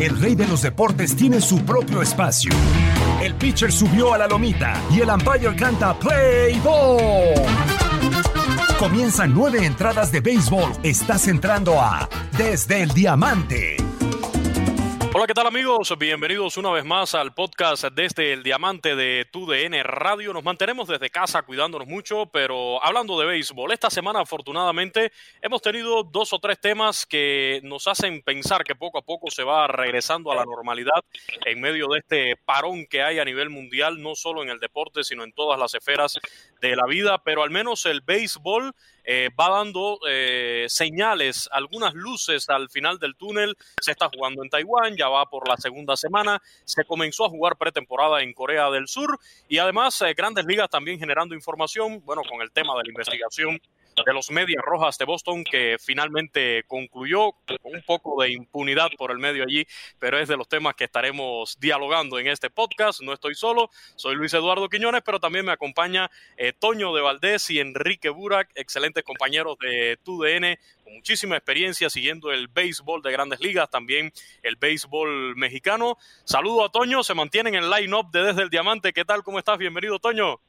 El rey de los deportes tiene su propio espacio. El pitcher subió a la lomita y el umpire canta Play Ball. Comienzan nueve entradas de béisbol. Estás entrando a Desde el Diamante. Hola, ¿qué tal amigos? Bienvenidos una vez más al podcast desde el Diamante de TUDN Radio. Nos mantenemos desde casa cuidándonos mucho, pero hablando de béisbol, esta semana afortunadamente hemos tenido dos o tres temas que nos hacen pensar que poco a poco se va regresando a la normalidad en medio de este parón que hay a nivel mundial, no solo en el deporte, sino en todas las esferas de la vida, pero al menos el béisbol eh, va dando eh, señales, algunas luces al final del túnel. Se está jugando en Taiwán, ya va por la segunda semana. Se comenzó a jugar pretemporada en Corea del Sur y además eh, grandes ligas también generando información, bueno, con el tema de la investigación de los Medias Rojas de Boston, que finalmente concluyó con un poco de impunidad por el medio allí, pero es de los temas que estaremos dialogando en este podcast. No estoy solo, soy Luis Eduardo Quiñones, pero también me acompaña eh, Toño de Valdés y Enrique Burak, excelentes compañeros de TUDN, con muchísima experiencia siguiendo el béisbol de grandes ligas, también el béisbol mexicano. Saludo a Toño, se mantienen en el line-up de Desde el Diamante. ¿Qué tal? ¿Cómo estás? Bienvenido, Toño.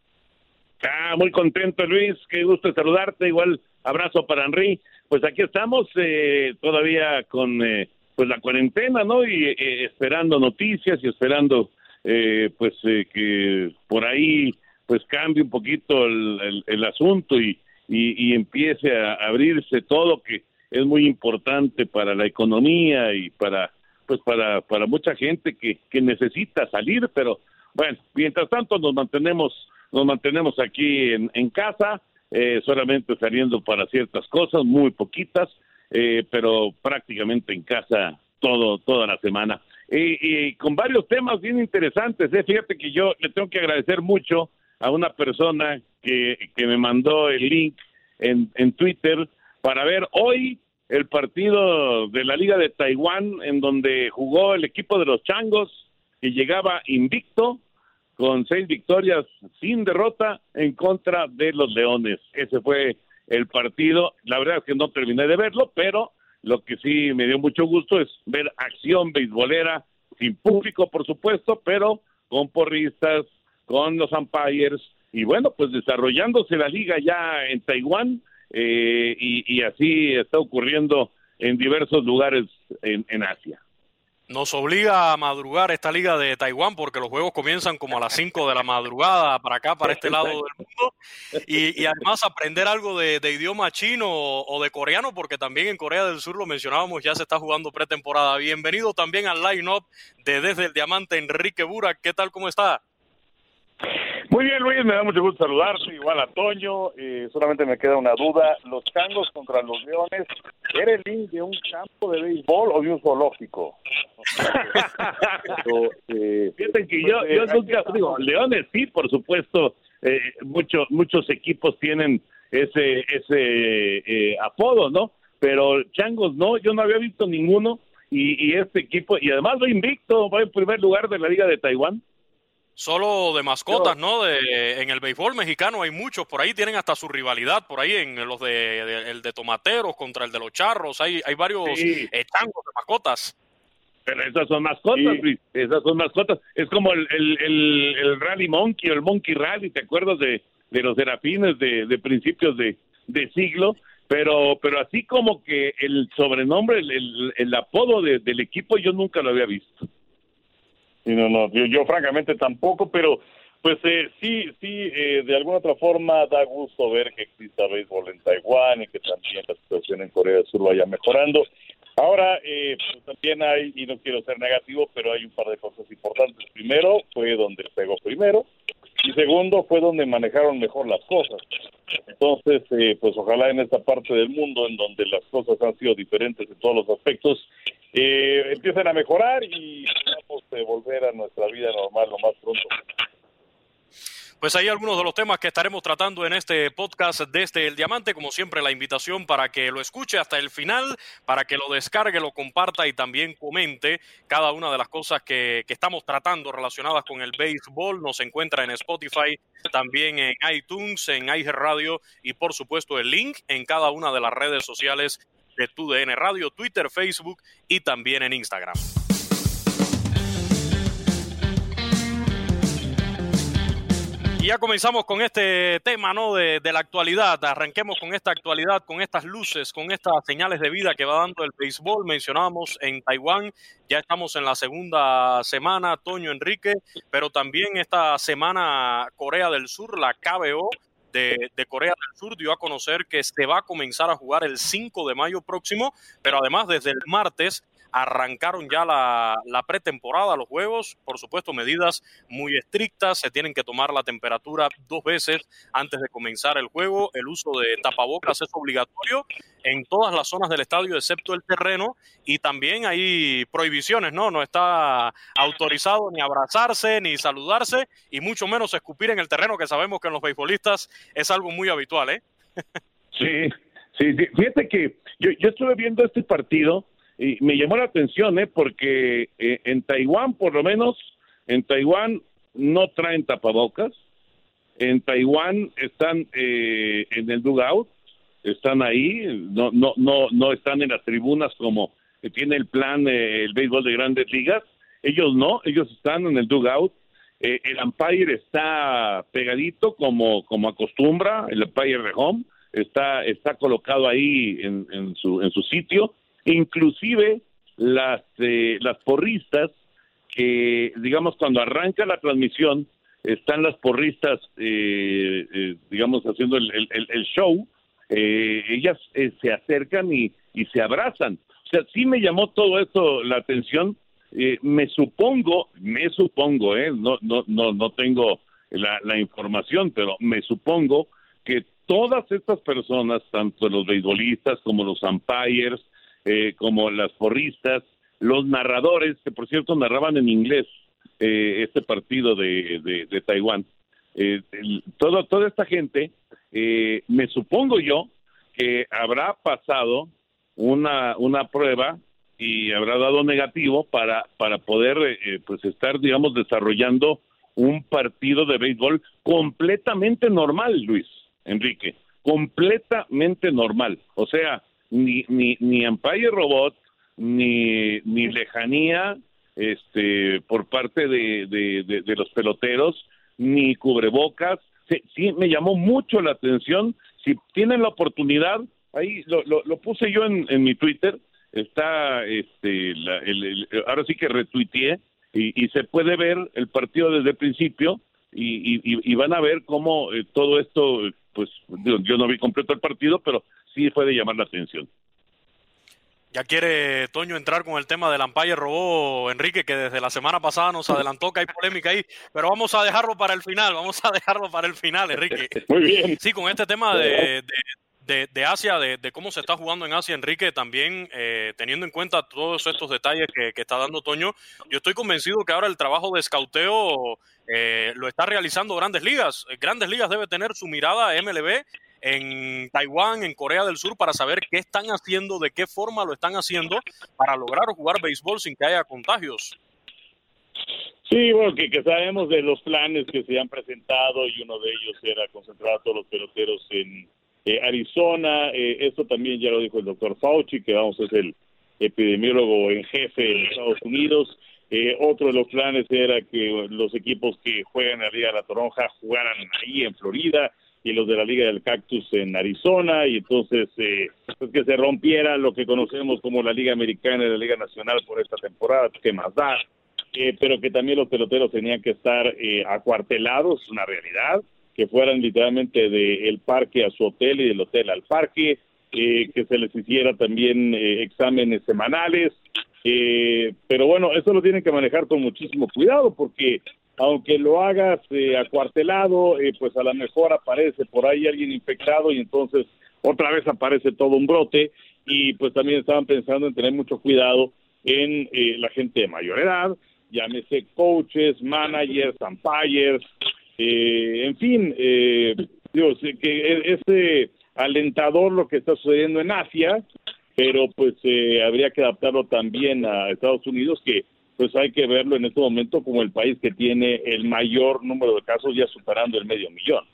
Ah, muy contento, Luis. Qué gusto saludarte. Igual abrazo para Henry. Pues aquí estamos eh, todavía con eh, pues la cuarentena, ¿no? Y eh, esperando noticias y esperando eh, pues eh, que por ahí pues cambie un poquito el, asunto y, y, y empiece a abrirse todo que es muy importante para la economía y para pues para para mucha gente que, que necesita salir, pero bueno, mientras tanto nos mantenemos nos mantenemos aquí en, en casa, eh, solamente saliendo para ciertas cosas, muy poquitas, eh, pero prácticamente en casa todo toda la semana. Y, con varios temas bien interesantes. ¿eh? Fíjate que yo le tengo que agradecer mucho a una persona que, que me mandó el link en, en Twitter para ver hoy el partido de la Liga de Taiwán en donde jugó el equipo de los Changos que llegaba invicto con seis victorias sin derrota en contra de los Leones. Ese fue el partido. La verdad es que no terminé de verlo, pero lo que sí me dio mucho gusto es ver acción beisbolera sin público, por supuesto, pero con porristas, con los umpires y bueno, pues desarrollándose la liga ya en Taiwán eh, y, así está ocurriendo en diversos lugares en Asia. Nos obliga a madrugar esta liga de Taiwán porque los juegos comienzan como a las 5 de la madrugada para acá, para este lado del mundo. Y, además aprender algo de, idioma chino o, de coreano porque también en Corea del Sur lo mencionábamos, ya se está jugando pretemporada. Bienvenido también al line-up de Desde el Diamante, Enrique Burak. ¿Qué tal? ¿Cómo está? Muy bien, Luis, me da mucho gusto saludarte, igual a Toño. Eh, solamente me queda una duda. ¿Los changos contra los leones, ¿era el link de un campo de béisbol o de un zoológico? Eh, Fíjate que yo, yo pues, nunca digo, leones sí, por supuesto, eh, muchos muchos equipos tienen ese ese eh, apodo, ¿no? Pero changos no, yo no había visto ninguno y, y este equipo, y además lo invicto, va en primer lugar de la Liga de Taiwán. Solo de mascotas, ¿no? De, en el béisbol mexicano hay muchos, por ahí tienen hasta su rivalidad, por ahí en los de, el de tomateros contra el de los charros, hay, hay varios eh, changos de mascotas. Pero esas son mascotas, esas son mascotas. Es como el, el, el, Rally Monkey o el Monkey Rally, ¿te acuerdas de, de los serafines de, de principios de, de siglo? Pero, pero así como que el sobrenombre, el, el, apodo del equipo yo nunca lo había visto. Sí, no, no, yo, francamente tampoco, pero pues eh, sí, sí, eh, de alguna otra forma da gusto ver que exista béisbol en Taiwán y que también la situación en Corea del Sur vaya mejorando. Ahora, eh, pues también hay, y no quiero ser negativo, pero hay un par de cosas importantes. Primero, fue donde pegó primero, y segundo, fue donde manejaron mejor las cosas. Entonces, eh, pues ojalá en esta parte del mundo, en donde las cosas han sido diferentes en todos los aspectos, eh, empiecen a mejorar y eh, volver a nuestra vida normal lo más pronto. Pues hay algunos de los temas que estaremos tratando en este podcast desde El Diamante. Como siempre, la invitación para que lo escuche hasta el final, para que lo descargue, lo comparta y también comente cada una de las cosas que, estamos tratando relacionadas con el béisbol. Nos encuentra en Spotify, también en iTunes, en Radio y por supuesto el link en cada una de las redes sociales de TUDN Radio, Twitter, Facebook y también en Instagram. Y ya comenzamos con este tema ¿no? de, la actualidad. Arranquemos con esta actualidad, con estas luces, con estas señales de vida que va dando el béisbol. Mencionábamos en Taiwán, ya estamos en la segunda semana, Toño Enrique, pero también esta semana Corea del Sur, la KBO, de, de, Corea del Sur dio a conocer que se va a comenzar a jugar el 5 de mayo próximo, pero además desde el martes arrancaron ya la, pretemporada, los juegos, por supuesto, medidas muy estrictas, se tienen que tomar la temperatura dos veces antes de comenzar el juego, el uso de tapabocas es obligatorio en todas las zonas del estadio, excepto el terreno, y también hay prohibiciones, ¿no? No está autorizado ni abrazarse, ni saludarse, y mucho menos escupir en el terreno, que sabemos que en los beisbolistas es algo muy habitual, ¿eh? sí, sí, fíjate que yo, yo estuve viendo este partido y me llamó la atención, ¿eh? Porque eh, en Taiwán, por lo menos, en Taiwán no traen tapabocas. En Taiwán están eh, en el dugout, están ahí, no, no, no, no están en las tribunas como tiene el plan eh, el béisbol de grandes ligas. Ellos no, ellos están en el dugout. Eh, el umpire está pegadito como, como acostumbra, el umpire de home está, está colocado ahí en, en, su, en su sitio inclusive las, eh, las porristas que, digamos, cuando arranca la transmisión, están las porristas, eh, eh, digamos, haciendo el, el, show, ellas se acercan y, y se abrazan. O sea, sí me llamó todo esto la atención. me supongo, me supongo, eh, no, no, no, no tengo la, la información, pero me supongo que todas estas personas, tanto los beisbolistas como los umpires, eh, como las porristas, los narradores, que por cierto narraban en inglés eh, este partido de, de, Taiwán. Eh, todo, toda esta gente, eh, me supongo yo, que habrá pasado una, una prueba y habrá dado negativo para, para poder pues estar, digamos, desarrollando un partido de béisbol completamente normal, Luis Enrique, completamente normal. O sea, ni, ni, ni Empire Robot, ni, ni lejanía este, por parte de, de, los peloteros, ni cubrebocas. Sí, me llamó mucho la atención. Si tienen la oportunidad, ahí lo, lo, puse yo en, en mi Twitter, está, este, ahora sí que retuiteé y, se puede ver el partido desde el principio y, van a ver cómo eh, todo esto, pues yo no vi completo el partido, pero sí fue de llamar la atención. Ya quiere Toño entrar con el tema del Ampire robó Enrique, que desde la semana pasada nos adelantó que hay polémica ahí, pero vamos a dejarlo para el final, vamos a dejarlo para el final, Enrique. Muy bien. Sí, con este tema de, de, Asia, de, cómo se está jugando en Asia, Enrique, también eh, teniendo en cuenta todos estos detalles que, está dando Toño, yo estoy convencido que ahora el trabajo de escauteo eh, lo está realizando Grandes Ligas. Grandes Ligas debe tener su mirada MLB en Taiwán, en Corea del Sur, para saber qué están haciendo, de qué forma lo están haciendo para lograr jugar béisbol sin que haya contagios. Sí, bueno, que, sabemos de los planes que se han presentado y uno de ellos era concentrar a todos los peloteros en eh, Arizona. Eh, esto también ya lo dijo el doctor Fauci, que vamos es el epidemiólogo en jefe en Estados Unidos. Eh, otro de los planes era que los equipos que juegan Liga de la Toronja jugaran ahí en Florida y los de la Liga del Cactus en Arizona y entonces eh, pues que se rompiera lo que conocemos como la Liga Americana y la Liga Nacional por esta temporada, que más da, eh, pero que también los peloteros tenían que estar eh, acuartelados, una realidad, que fueran literalmente del parque a su hotel y del hotel al parque, eh, que se les hiciera también exámenes semanales, pero bueno, eso lo tienen que manejar con muchísimo cuidado porque aunque lo hagas eh, acuartelado, eh, pues a lo mejor aparece por ahí alguien infectado y entonces otra vez aparece todo un brote. Y pues también estaban pensando en tener mucho cuidado en eh, la gente de mayor edad, llámese coaches, managers, umpires, en fin, digo, que es alentador lo que está sucediendo en Asia, pero pues habría que adaptarlo también a Estados Unidos que pues hay que verlo en este momento como el país que tiene el mayor número de casos, ya superando el medio millón.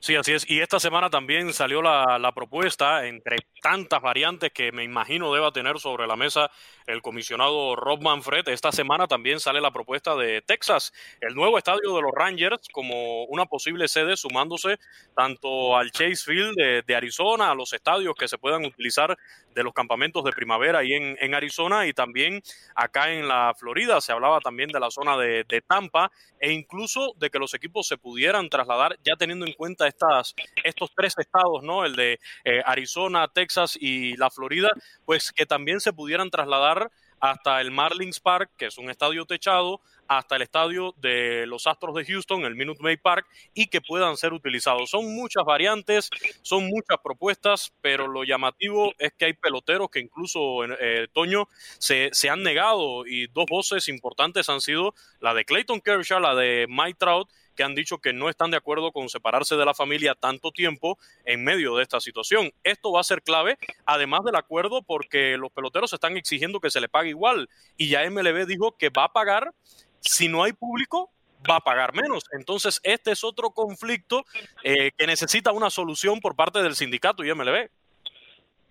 Sí, así es. Y esta semana también salió la, la, propuesta, entre tantas variantes que me imagino deba tener sobre la mesa el comisionado Rob Manfred. Esta semana también sale la propuesta de Texas, el nuevo estadio de los Rangers, como una posible sede, sumándose tanto al Chase Field de, Arizona, a los estadios que se puedan utilizar de los campamentos de primavera ahí en, Arizona y también acá en la Florida. Se hablaba también de la zona de, de Tampa e incluso de que los equipos se pudieran trasladar ya teniendo en cuenta estas, estos tres estados, ¿no? El de eh, Arizona, Texas y la Florida, pues que también se pudieran trasladar hasta el Marlins Park, que es un estadio techado, hasta el estadio de los Astros de Houston, el Minute Maid Park, y que puedan ser utilizados. Son muchas variantes, son muchas propuestas, pero lo llamativo es que hay peloteros que incluso en eh, Toño se, se, han negado y dos voces importantes han sido la de Clayton Kershaw, la de Mike Trout, que han dicho que no están de acuerdo con separarse de la familia tanto tiempo en medio de esta situación. Esto va a ser clave, además del acuerdo, porque los peloteros están exigiendo que se le pague igual y ya MLB dijo que va a pagar, si no hay público, va a pagar menos. Entonces, este es otro conflicto eh, que necesita una solución por parte del sindicato y MLB.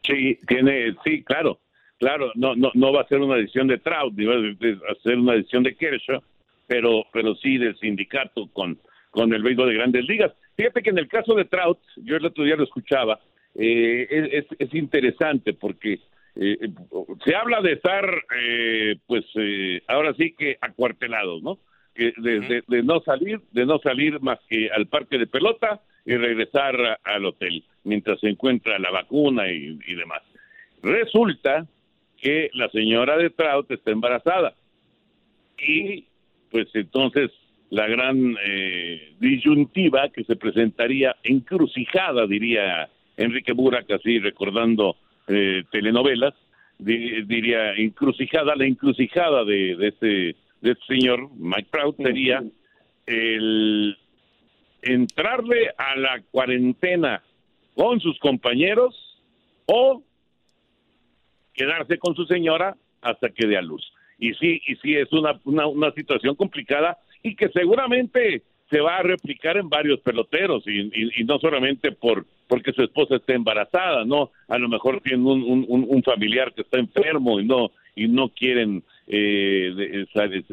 Sí, tiene, sí, claro, claro, no, no, no va a ser una decisión de Trout, va a ser una decisión de Kershaw, pero, pero sí del sindicato con, con el béisbol de grandes ligas. Fíjate que en el caso de Trout, yo el otro día lo escuchaba, eh, es, es, interesante porque eh, se habla de estar, eh, pues ahora sí que acuartelados, ¿no? Que de, de, no salir, de no salir más que al parque de pelota y regresar al hotel mientras se encuentra la vacuna y, y demás. Resulta que la señora de Trout está embarazada y pues entonces la gran eh, disyuntiva que se presentaría, encrucijada, diría Enrique Burak, así recordando eh, telenovelas, diría encrucijada, la encrucijada de, de, este, de este señor, Mike Proud, sería el entrarle a la cuarentena con sus compañeros o quedarse con su señora hasta que dé a luz y sí, y sí es una, una, situación complicada y que seguramente se va a replicar en varios peloteros y, no solamente por porque su esposa esté embarazada, no, a lo mejor tienen un, un, familiar que está enfermo y no y no quieren eh, salir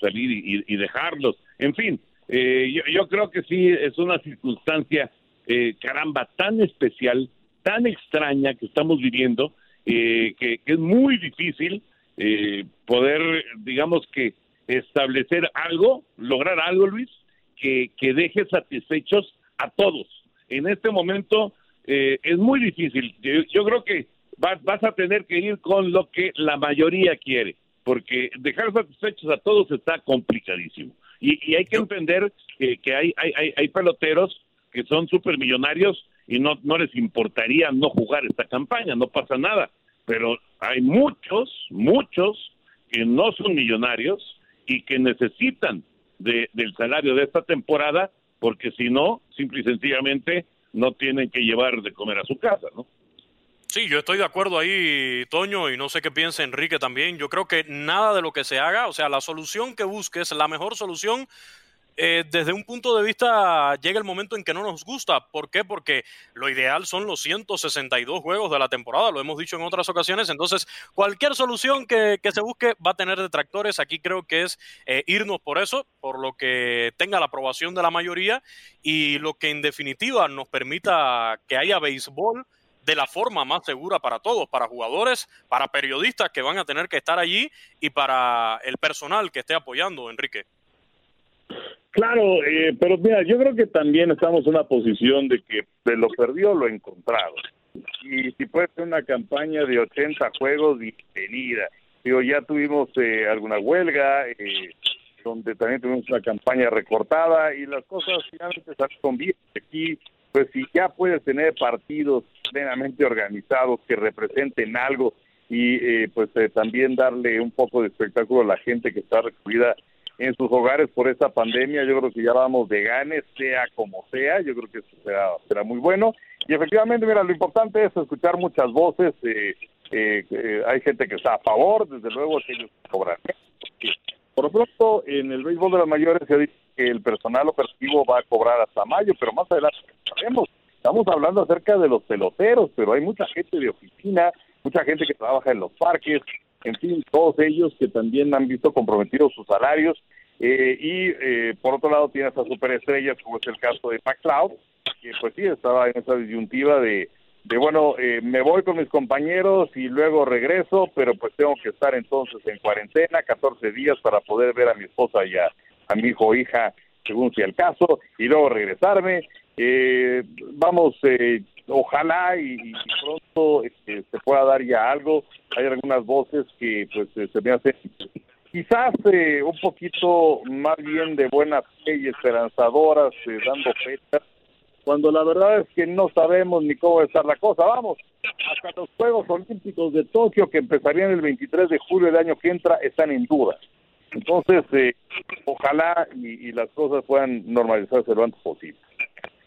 salir y, dejarlos, en fin, eh, yo, yo creo que sí es una circunstancia eh, caramba tan especial, tan extraña que estamos viviendo eh, que, es muy difícil eh, poder, digamos que, establecer algo, lograr algo, Luis, que, que deje satisfechos a todos. En este momento eh, es muy difícil. Yo, creo que vas, vas a tener que ir con lo que la mayoría quiere, porque dejar satisfechos a todos está complicadísimo. Y, hay que entender que, que hay, hay, hay peloteros que son supermillonarios y no, no les importaría no jugar esta campaña, no pasa nada. Pero hay muchos, muchos que no son millonarios y que necesitan de, del salario de esta temporada porque si no, simple y sencillamente no tienen que llevar de comer a su casa, ¿no? Sí, yo estoy de acuerdo ahí, Toño, y no sé qué piensa Enrique también. Yo creo que nada de lo que se haga, o sea, la solución que busques, la mejor solución, eh, desde un punto de vista llega el momento en que no nos gusta. ¿Por qué? Porque lo ideal son los 162 juegos de la temporada, lo hemos dicho en otras ocasiones. Entonces, cualquier solución que, se busque va a tener detractores. Aquí creo que es eh, irnos por eso, por lo que tenga la aprobación de la mayoría y lo que en definitiva nos permita que haya béisbol de la forma más segura para todos, para jugadores, para periodistas que van a tener que estar allí y para el personal que esté apoyando, Enrique. Claro, eh, pero mira, yo creo que también estamos en una posición de que de lo perdió lo encontrado. Y si puede ser una campaña de 80 juegos, bienvenida. Digo, ya tuvimos eh, alguna huelga, eh, donde también tuvimos una campaña recortada y las cosas finalmente salieron bien. Aquí, pues si ya puedes tener partidos plenamente organizados que representen algo y pues también darle un poco de espectáculo a la gente que está recluida en sus hogares por esta pandemia. Yo creo que ya vamos de ganes, sea como sea. Yo creo que eso será, será muy bueno. Y efectivamente, mira, lo importante es escuchar muchas voces. Eh, eh, eh, hay gente que está a favor, desde luego, que ellos cobran. Por lo pronto, en el béisbol de las mayores se dice que el personal operativo va a cobrar hasta mayo, pero más adelante sabemos. Estamos hablando acerca de los peloteros, pero hay mucha gente de oficina, mucha gente que trabaja en los parques, en fin, todos ellos que también han visto comprometidos sus salarios. Eh, y eh, por otro lado tienes a superestrellas, como es el caso de McLeod, que pues sí, estaba en esa disyuntiva de, de bueno, eh, me voy con mis compañeros y luego regreso, pero pues tengo que estar entonces en cuarentena, 14 días para poder ver a mi esposa y a, mi hijo o hija, según sea el caso, y luego regresarme. vamos, ojalá y, pronto este, se pueda dar ya algo. Hay algunas voces que pues eh, se me hacen quizás eh, un poquito más bien de buena fe y esperanzadoras, eh, dando fechas, cuando la verdad es que no sabemos ni cómo va estar la cosa. Vamos, hasta los Juegos Olímpicos de Tokio, que empezarían el 23 de julio del año que entra, están en duda. Entonces, ojalá y, y las cosas puedan normalizarse lo antes posible.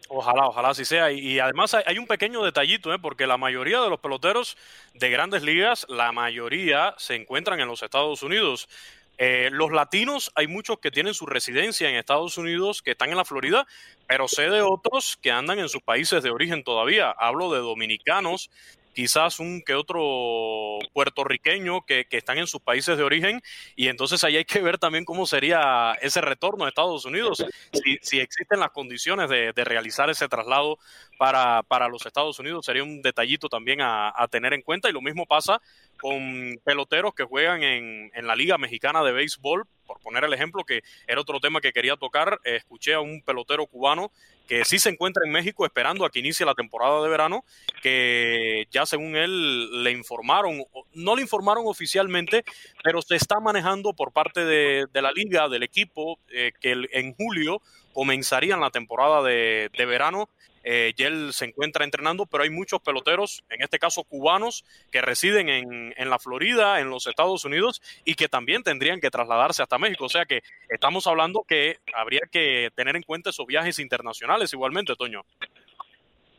Ojalá, ojalá así sea. Y, además hay, un pequeño detallito, ¿eh? porque la mayoría de los peloteros de grandes ligas, la mayoría se encuentran en los Estados Unidos. Eh, los latinos, hay muchos que tienen su residencia en Estados Unidos, que están en la Florida, pero sé de otros que andan en sus países de origen todavía. Hablo de dominicanos quizás un que otro puertorriqueño que, están en sus países de origen y entonces ahí hay que ver también cómo sería ese retorno a Estados Unidos, si, existen las condiciones de, realizar ese traslado para, para, los Estados Unidos, sería un detallito también a, tener en cuenta y lo mismo pasa con peloteros que juegan en, en la Liga Mexicana de Béisbol, por poner el ejemplo, que era otro tema que quería tocar, escuché a un pelotero cubano que sí se encuentra en México esperando a que inicie la temporada de verano, que ya según él le informaron, no le informaron oficialmente, pero se está manejando por parte de, la liga, del equipo, eh, que en julio comenzarían la temporada de, de verano eh, y él se encuentra entrenando, pero hay muchos peloteros, en este caso cubanos, que residen en, en, la Florida, en los Estados Unidos, y que también tendrían que trasladarse hasta México. O sea que estamos hablando que habría que tener en cuenta esos viajes internacionales igualmente, Toño.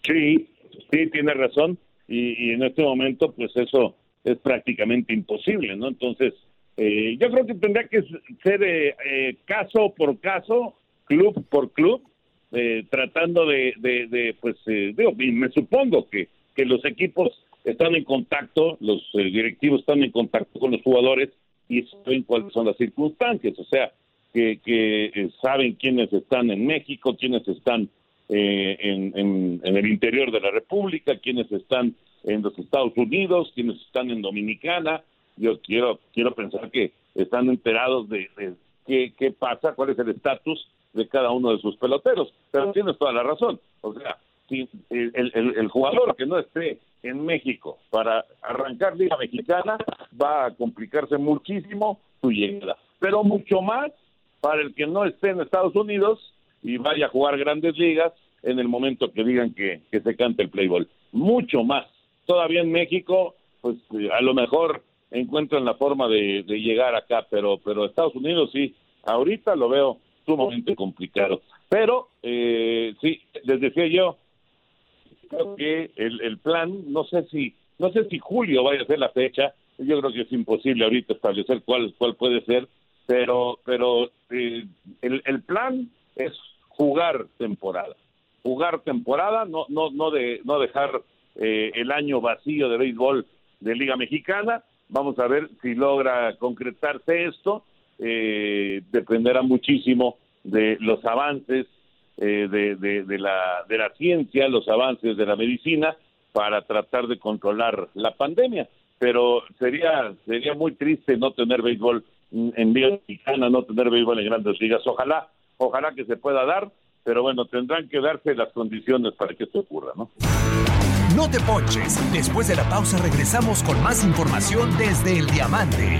Sí, sí, tiene razón. Y, en este momento, pues eso es prácticamente imposible, ¿no? Entonces, eh, yo creo que tendría que ser eh, eh caso por caso, club por club, eh, tratando de, de, pues, eh, me supongo que, que los equipos están en contacto, los eh, directivos están en contacto con los jugadores y saben cuáles son las circunstancias, o sea, que, que saben quiénes están en México, quiénes están en, en, el interior de la República, quiénes están en los Estados Unidos, quienes están en Dominicana. Yo quiero, quiero pensar que están enterados de, qué, qué pasa, cuál es el estatus de cada uno de sus peloteros. Pero tienes toda la razón. O sea, si el, jugador que no esté en México para arrancar Liga Mexicana va a complicarse muchísimo su llegada. Pero mucho más para el que no esté en Estados Unidos y vaya a jugar grandes ligas en el momento que digan que, se cante el playboy. Mucho más. Todavía en México, pues a lo mejor encuentran la forma de, de llegar acá, pero, pero Estados Unidos sí, ahorita lo veo sumamente complicado. Pero, eh, sí, les decía yo, creo que el, plan, no sé si, no sé si julio vaya a ser la fecha, yo creo que es imposible ahorita establecer cuál, cuál puede ser, pero, pero eh, el, el plan es jugar temporada, jugar temporada, no, no, no de, no dejar eh, el año vacío de béisbol de Liga Mexicana. Vamos a ver si logra concretarse esto. Eh, dependerá muchísimo de los avances eh, de, de, la, de la ciencia, los avances de la medicina para tratar de controlar la pandemia. Pero sería, sería muy triste no tener béisbol en Liga Mexicana, no tener béisbol en grandes ligas. Ojalá, ojalá que se pueda dar, pero bueno, tendrán que darse las condiciones para que esto ocurra, ¿no? No te ponches. Después de la pausa regresamos con más información desde el Diamante.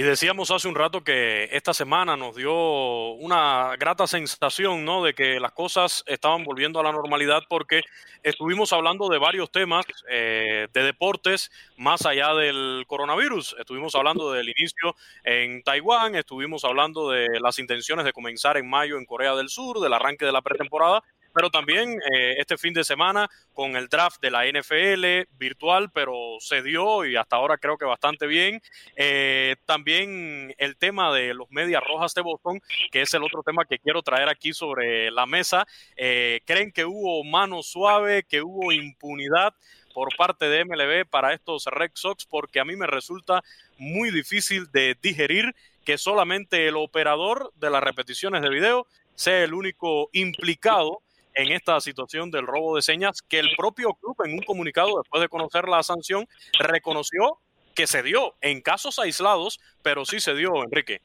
Y decíamos hace un rato que esta semana nos dio una grata sensación, ¿no? De que las cosas estaban volviendo a la normalidad porque estuvimos hablando de varios temas eh, de deportes más allá del coronavirus. Estuvimos hablando del inicio en Taiwán, estuvimos hablando de las intenciones de comenzar en mayo en Corea del Sur, del arranque de la pretemporada pero también eh, este fin de semana con el draft de la NFL virtual, pero se dio y hasta ahora creo que bastante bien. Eh, también el tema de los Medias Rojas de Boston, que es el otro tema que quiero traer aquí sobre la mesa. Eh, ¿Creen que hubo mano suave, que hubo impunidad? por parte de MLB para estos Red Sox porque a mí me resulta muy difícil de digerir que solamente el operador de las repeticiones de video sea el único implicado en esta situación del robo de señas que el propio club en un comunicado después de conocer la sanción reconoció que se dio en casos aislados, pero sí se dio, Enrique.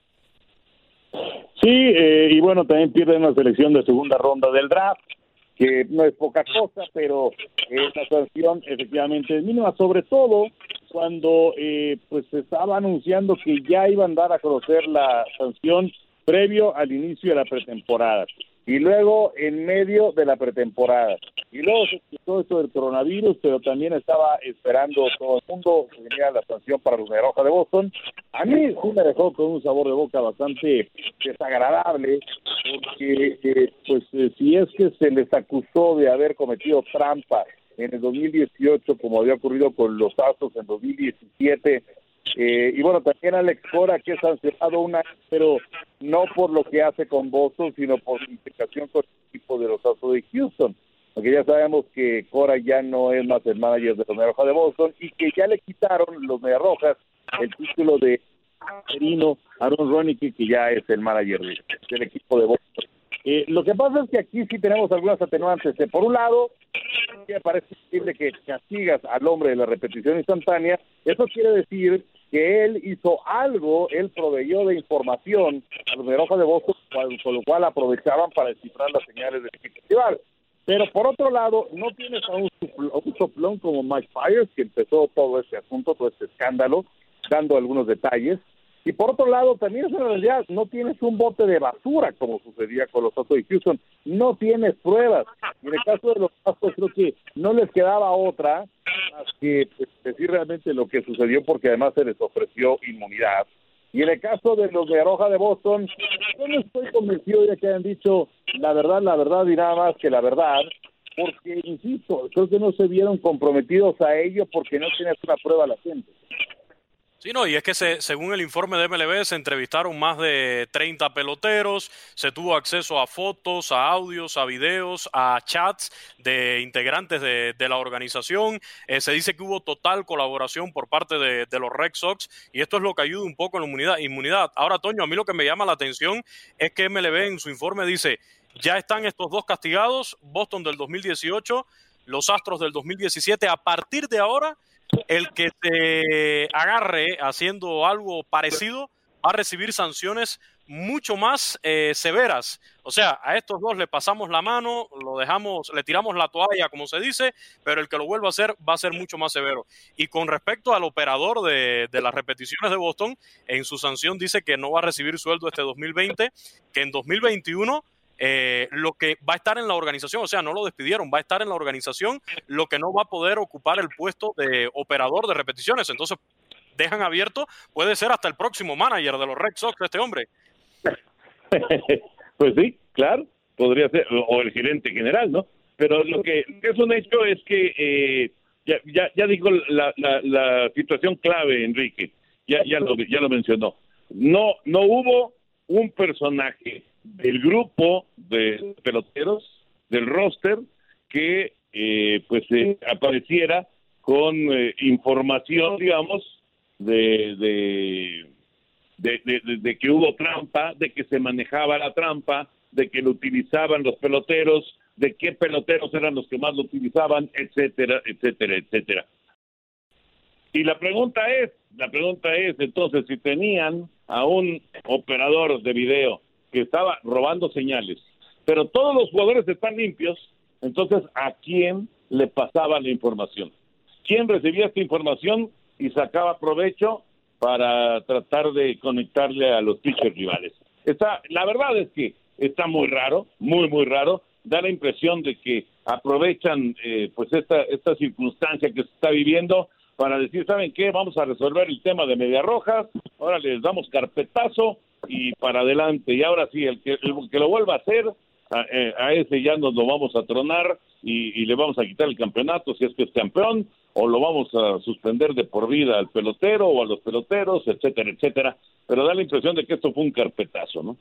Sí, eh, y bueno, también pierden la selección de segunda ronda del draft, que no es poca cosa, pero eh, la sanción efectivamente es mínima, sobre todo cuando eh, pues se estaba anunciando que ya iban a dar a conocer la sanción previo al inicio de la pretemporada y luego en medio de la pretemporada. Y luego escuchó esto del coronavirus, pero también estaba esperando todo el mundo que venía la sanción para los Roja de Boston. A mí sí me dejó con un sabor de boca bastante desagradable, porque eh, pues eh, si es que se les acusó de haber cometido trampa en el 2018, como había ocurrido con los Astros en 2017, eh, y bueno, también Alex Cora, que es sancionado una, pero no por lo que hace con Boston, sino por su implicación con el equipo de los Astros de Houston. Porque ya sabemos que Cora ya no es más el manager de los Mediarrojas de Boston y que ya le quitaron los Mediarrojas el título de Perino Aaron Ronicky, que ya es el manager del equipo de Boston. Eh, lo que pasa es que aquí sí tenemos algunas atenuantes. Eh, por un lado, parece posible que castigas al hombre de la repetición instantánea. Eso quiere decir que él hizo algo, él proveyó de información a los de de Boston, con lo cual aprovechaban para descifrar las señales del rival. Pero por otro lado, no tienes a un, un soplón como Mike Myers, que empezó todo este asunto, todo este escándalo, dando algunos detalles. Y por otro lado, también en realidad no tienes un bote de basura como sucedía con los Astros de Houston, no tienes pruebas. Y en el caso de los Astros creo que no les quedaba otra más que pues, decir realmente lo que sucedió porque además se les ofreció inmunidad. Y en el caso de los de Aroja de Boston, yo no estoy convencido de que hayan dicho la verdad, la verdad y nada más que la verdad, porque, insisto, creo que no se vieron comprometidos a ello porque no tenías una prueba la gente. Sí, no, y es que se, según el informe de MLB se entrevistaron más de 30 peloteros, se tuvo acceso a fotos, a audios, a videos, a chats de integrantes de, la organización. Eh, se dice que hubo total colaboración por parte de, los Red Sox y esto es lo que ayuda un poco en la inmunidad. inmunidad. Ahora, Toño, a mí lo que me llama la atención es que MLB en su informe dice, ya están estos dos castigados, Boston del 2018, los Astros del 2017, a partir de ahora el que se agarre haciendo algo parecido va a recibir sanciones mucho más eh, severas. O sea, a estos dos le pasamos la mano, lo dejamos, le tiramos la toalla, como se dice, pero el que lo vuelva a hacer va a ser mucho más severo. Y con respecto al operador de, de las repeticiones de Boston, en su sanción dice que no va a recibir sueldo este 2020, que en 2021 eh, lo que va a estar en la organización, o sea, no lo despidieron, va a estar en la organización, lo que no va a poder ocupar el puesto de operador de repeticiones. Entonces, dejan abierto, puede ser hasta el próximo manager de los Red Sox, este hombre. pues sí, claro, podría ser, o el gerente general, ¿no? Pero lo que es un hecho es que, eh, ya, ya, ya dijo la, la, la, situación clave, Enrique, ya, ya, lo, ya lo mencionó. No, no hubo un personaje del grupo de peloteros, del roster, que eh, pues eh, apareciera con eh, información, digamos, de de, de, de, que hubo trampa, de que se manejaba la trampa, de que lo utilizaban los peloteros, de qué peloteros eran los que más lo utilizaban, etcétera, etcétera, etcétera. Y la pregunta es, la pregunta es entonces si tenían a un operador de video que estaba robando señales, pero todos los jugadores están limpios, entonces ¿a quién le pasaba la información? ¿Quién recibía esta información y sacaba provecho para tratar de conectarle a los pitchers rivales? Está, la verdad es que está muy raro, muy, muy raro. Da la impresión de que aprovechan eh, pues esta, esta circunstancia que se está viviendo para decir, ¿saben qué? Vamos a resolver el tema de Media Rojas, ahora les damos carpetazo y para adelante. Y ahora sí, el que, que lo vuelva a hacer, eh, a, ese ya nos lo vamos a tronar y, y, le vamos a quitar el campeonato si es que es campeón, o lo vamos a suspender de por vida al pelotero o a los peloteros, etcétera, etcétera. Pero da la impresión de que esto fue un carpetazo, ¿no?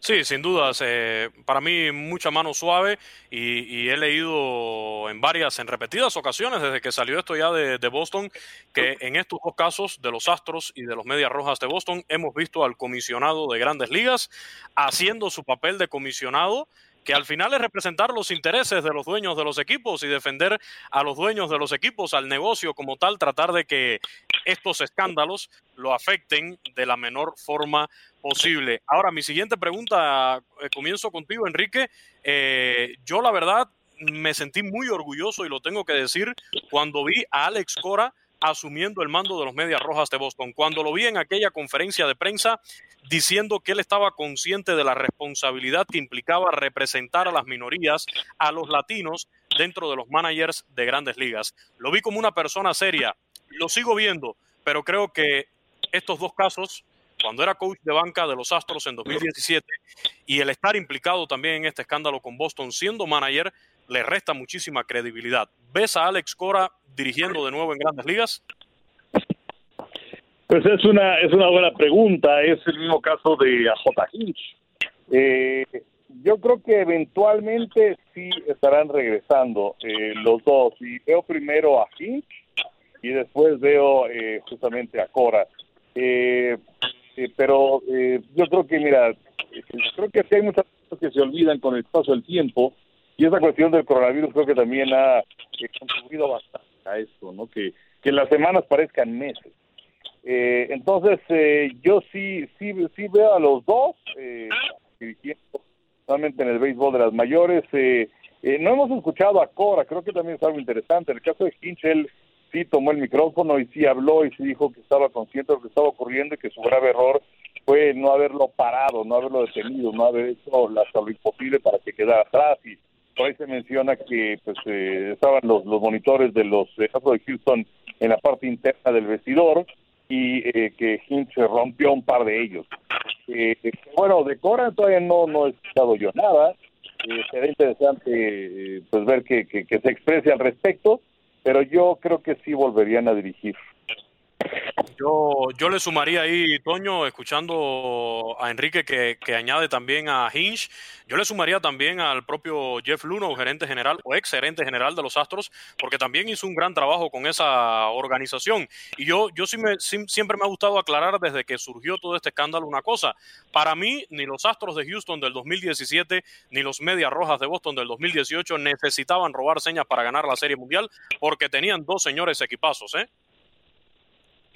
Sí, sin dudas. Eh, para mí mucha mano suave y, he leído en varias, en repetidas ocasiones desde que salió esto ya de, de, Boston, que en estos dos casos de los Astros y de los Medias Rojas de Boston hemos visto al comisionado de grandes ligas haciendo su papel de comisionado que al final es representar los intereses de los dueños de los equipos y defender a los dueños de los equipos, al negocio como tal, tratar de que estos escándalos lo afecten de la menor forma posible. Ahora, mi siguiente pregunta, eh, comienzo contigo, Enrique. Eh, yo la verdad me sentí muy orgulloso y lo tengo que decir cuando vi a Alex Cora asumiendo el mando de los Medias Rojas de Boston. Cuando lo vi en aquella conferencia de prensa diciendo que él estaba consciente de la responsabilidad que implicaba representar a las minorías, a los latinos, dentro de los managers de grandes ligas. Lo vi como una persona seria, lo sigo viendo, pero creo que estos dos casos, cuando era coach de banca de los Astros en 2017 y el estar implicado también en este escándalo con Boston siendo manager, le resta muchísima credibilidad. ¿Ves a Alex Cora dirigiendo de nuevo en grandes ligas? Pues es una es una buena pregunta. Es el mismo caso de AJ Hinch. Eh, yo creo que eventualmente sí estarán regresando eh, los dos. Y veo primero a Hinch y después veo eh, justamente a Cora. pero yo creo que, mira, creo que sí hay muchas cosas que se olvidan con el paso del tiempo y esa cuestión del coronavirus creo que también ha contribuido bastante a esto, ¿no? Que, que las semanas parezcan meses. Eh, entonces, eh, yo sí, sí, sí veo a los dos eh, dirigiendo solamente en el béisbol de las mayores. Eh, eh, no hemos escuchado a Cora, creo que también es algo interesante. En el caso de Hinch, él sí tomó el micrófono y sí habló y sí dijo que estaba consciente de lo que estaba ocurriendo y que su grave error fue no haberlo parado, no haberlo detenido, no haber hecho hasta lo imposible para que quedara atrás y por ahí se menciona que pues eh, estaban los, los monitores de los de Houston en la parte interna del vestidor y eh, que Hinch rompió un par de ellos. Eh, bueno, de Cora todavía no, no he escuchado yo nada. Eh, será interesante eh, pues ver que, que, que, se exprese al respecto, pero yo creo que sí volverían a dirigir. Yo, yo le sumaría ahí, Toño, escuchando a Enrique que, que, añade también a Hinch, yo le sumaría también al propio Jeff Luno, gerente general o ex gerente general de los Astros, porque también hizo un gran trabajo con esa organización. Y yo, yo sí me, siempre me ha gustado aclarar desde que surgió todo este escándalo una cosa. Para mí, ni los Astros de Houston del 2017, ni los Medias Rojas de Boston del 2018 necesitaban robar señas para ganar la Serie Mundial, porque tenían dos señores equipazos, ¿eh?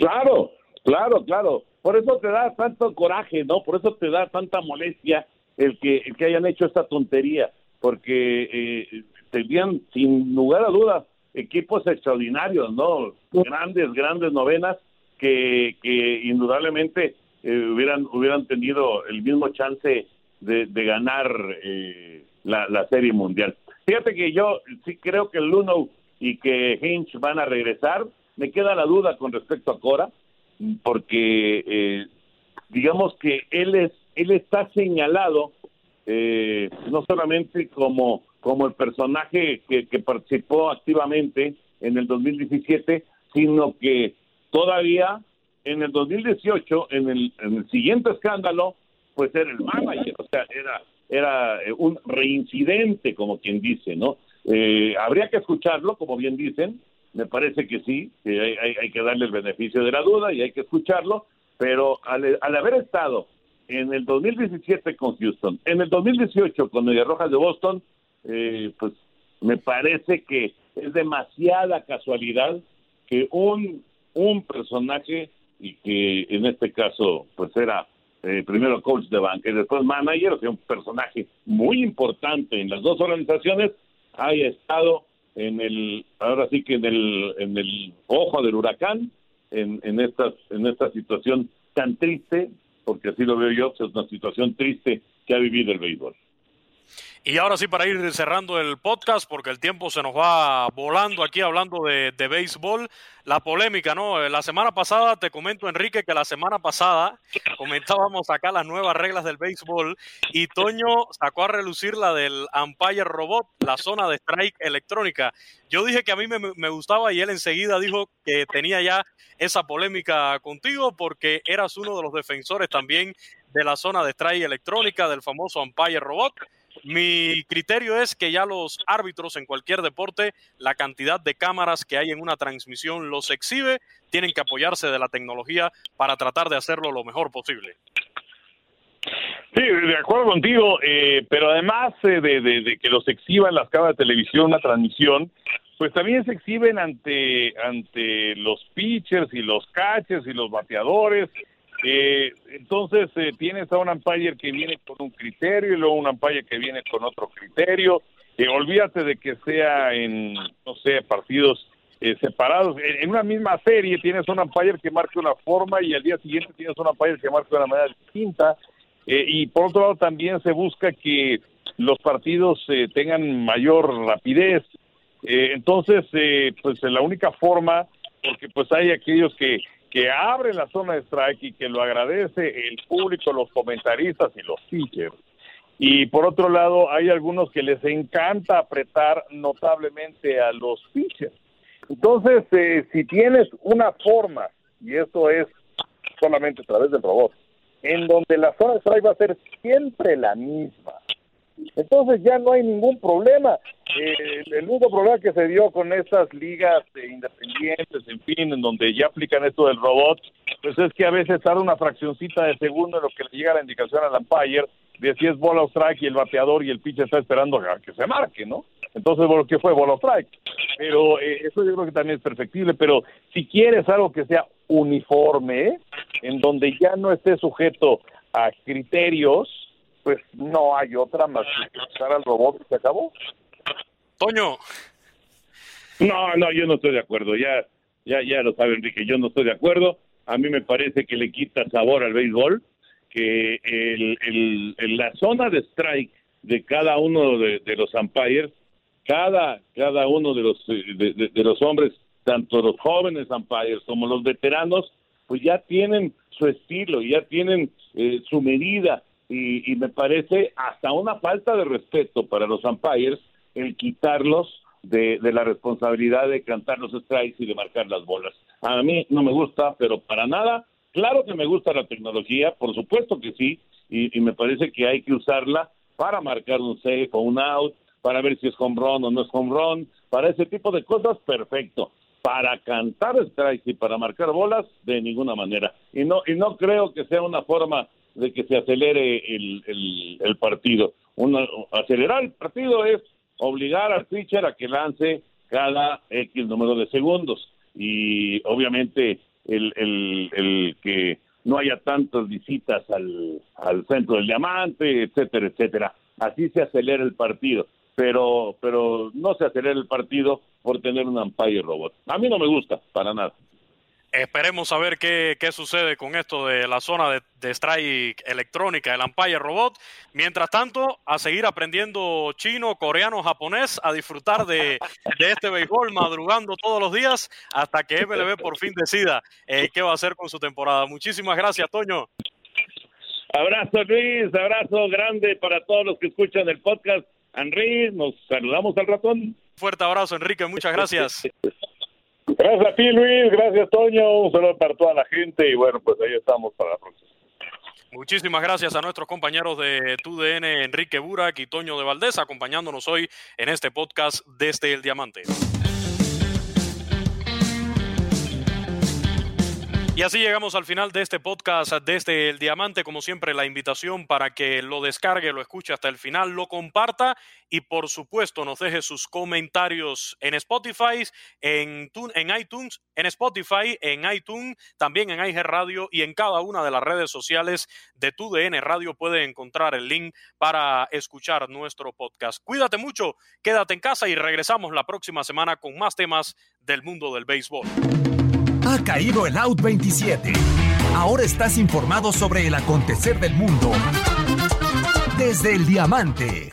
Claro, claro, claro. Por eso te da tanto coraje, ¿no? Por eso te da tanta molestia el que, el que hayan hecho esta tontería, porque eh, tenían sin lugar a dudas equipos extraordinarios, ¿no? Grandes, grandes novenas que, que indudablemente eh, hubieran hubieran tenido el mismo chance de, de ganar eh, la, la Serie Mundial. Fíjate que yo sí creo que Luno y que Hinch van a regresar, me queda la duda con respecto a Cora, porque eh, digamos que él es él está señalado eh, no solamente como como el personaje que, que, participó activamente en el 2017, sino que todavía en el 2018, en el, en el siguiente escándalo, pues era el manager, o sea, era era eh, un reincidente, como quien dice, ¿no? Eh, habría que escucharlo, como bien dicen, me parece que sí, que hay, que darle el beneficio de la duda y hay que escucharlo, pero al, al haber estado en el 2017 con Houston, en el 2018 con Media Rojas de Boston, eh, pues me parece que es demasiada casualidad que un, un personaje, y que en este caso pues era eh, primero coach de banca y después manager, o sea, un personaje muy importante en las dos organizaciones, haya estado en el, ahora sí que en el, en el ojo del huracán, en, en, esta, en esta situación tan triste, porque así lo veo yo, es una situación triste que ha vivido el béisbol. Y ahora sí, para ir cerrando el podcast, porque el tiempo se nos va volando aquí hablando de, de, béisbol, la polémica, ¿no? La semana pasada, te comento, Enrique, que la semana pasada comentábamos acá las nuevas reglas del béisbol y Toño sacó a relucir la del umpire robot, la zona de strike electrónica. Yo dije que a mí me, me gustaba y él enseguida dijo que tenía ya esa polémica contigo porque eras uno de los defensores también de la zona de strike electrónica, del famoso umpire robot. Mi criterio es que ya los árbitros en cualquier deporte, la cantidad de cámaras que hay en una transmisión los exhibe, tienen que apoyarse de la tecnología para tratar de hacerlo lo mejor posible. Sí, de acuerdo contigo, eh, pero además eh, de, de, que los exhiban las cámaras de televisión, una transmisión, pues también se exhiben ante, ante los pitchers y los catchers y los bateadores eh, entonces eh, tienes a un umpire que viene con un criterio y luego un umpire que viene con otro criterio. Eh, olvídate de que sea en, no sé, partidos eh, separados. En, una misma serie tienes un umpire que marque una forma y al día siguiente tienes un umpire que marque una manera distinta. Eh, y por otro lado también se busca que los partidos eh, tengan mayor rapidez. Entonces, pues la única forma, porque pues hay aquellos que que abre la zona de strike y que lo agradece el público, los comentaristas y los pitchers. Y por otro lado, hay algunos que les encanta apretar notablemente a los pitchers. Entonces, eh, si tienes una forma, y esto es solamente a través del robot, en donde la zona de strike va a ser siempre la misma, entonces ya no hay ningún problema. Eh, el único problema que se dio con estas ligas eh, independientes, en fin, en donde ya aplican esto del robot, pues es que a veces tarda una fraccioncita de segundo en lo que le llega la indicación al umpire de si es bola o strike y el bateador y el pitcher está esperando a que se marque, ¿no? Entonces, bueno, ¿qué fue? Bola o strike. Pero eh, eso yo creo que también es perfectible, pero si quieres algo que sea uniforme, en donde ya no esté sujeto a criterios, pues no hay otra más que usar al robot y se acabó. Toño. No, no, yo no estoy de acuerdo. Ya, ya, ya lo sabe Enrique, yo no estoy de acuerdo. A mí me parece que le quita sabor al béisbol, que el, el, el la zona de strike de cada uno de, de, los umpires, cada, cada uno de los, de, de, de los hombres, tanto los jóvenes umpires como los veteranos, pues ya tienen su estilo, ya tienen eh, su medida, y, y, me parece hasta una falta de respeto para los umpires el quitarlos de, de, la responsabilidad de cantar los strikes y de marcar las bolas. A mí no me gusta, pero para nada. Claro que me gusta la tecnología, por supuesto que sí, y, y me parece que hay que usarla para marcar un safe o un out, para ver si es home run o no es home run, para ese tipo de cosas, perfecto. Para cantar strikes y para marcar bolas, de ninguna manera. Y no, y no creo que sea una forma de que se acelere el, el, el partido. Una, acelerar el partido es obligar al pitcher a que lance cada X número de segundos. Y obviamente el, el, el que no haya tantas visitas al, al centro del diamante, etcétera, etcétera. Así se acelera el partido pero pero no se acelera el partido por tener un umpire robot. A mí no me gusta, para nada. Esperemos a ver qué, qué sucede con esto de la zona de, de strike electrónica, el umpire robot. Mientras tanto, a seguir aprendiendo chino, coreano, japonés, a disfrutar de, de este béisbol, madrugando todos los días hasta que MLB por fin decida eh, qué va a hacer con su temporada. Muchísimas gracias, Toño. Abrazo Luis, abrazo grande para todos los que escuchan el podcast Henry, nos saludamos al ratón. Fuerte abrazo, Enrique, muchas gracias. Gracias a ti, Luis, gracias, Toño, un saludo para toda la gente y bueno, pues ahí estamos para la próxima. Muchísimas gracias a nuestros compañeros de TUDN, Enrique Burak y Toño de Valdés, acompañándonos hoy en este podcast desde el Diamante. Y así llegamos al final de este podcast desde el Diamante. Como siempre, la invitación para que lo descargue, lo escuche hasta el final, lo comparta y por supuesto nos deje sus comentarios en Spotify, en, en iTunes, en Spotify, en iTunes, también en IG Radio y en cada una de las redes sociales de TUDN Radio puede encontrar el link para escuchar nuestro podcast. Cuídate mucho, quédate en casa y regresamos la próxima semana con más temas del mundo del béisbol. Ha caído el Out 27. Ahora estás informado sobre el acontecer del mundo desde el diamante.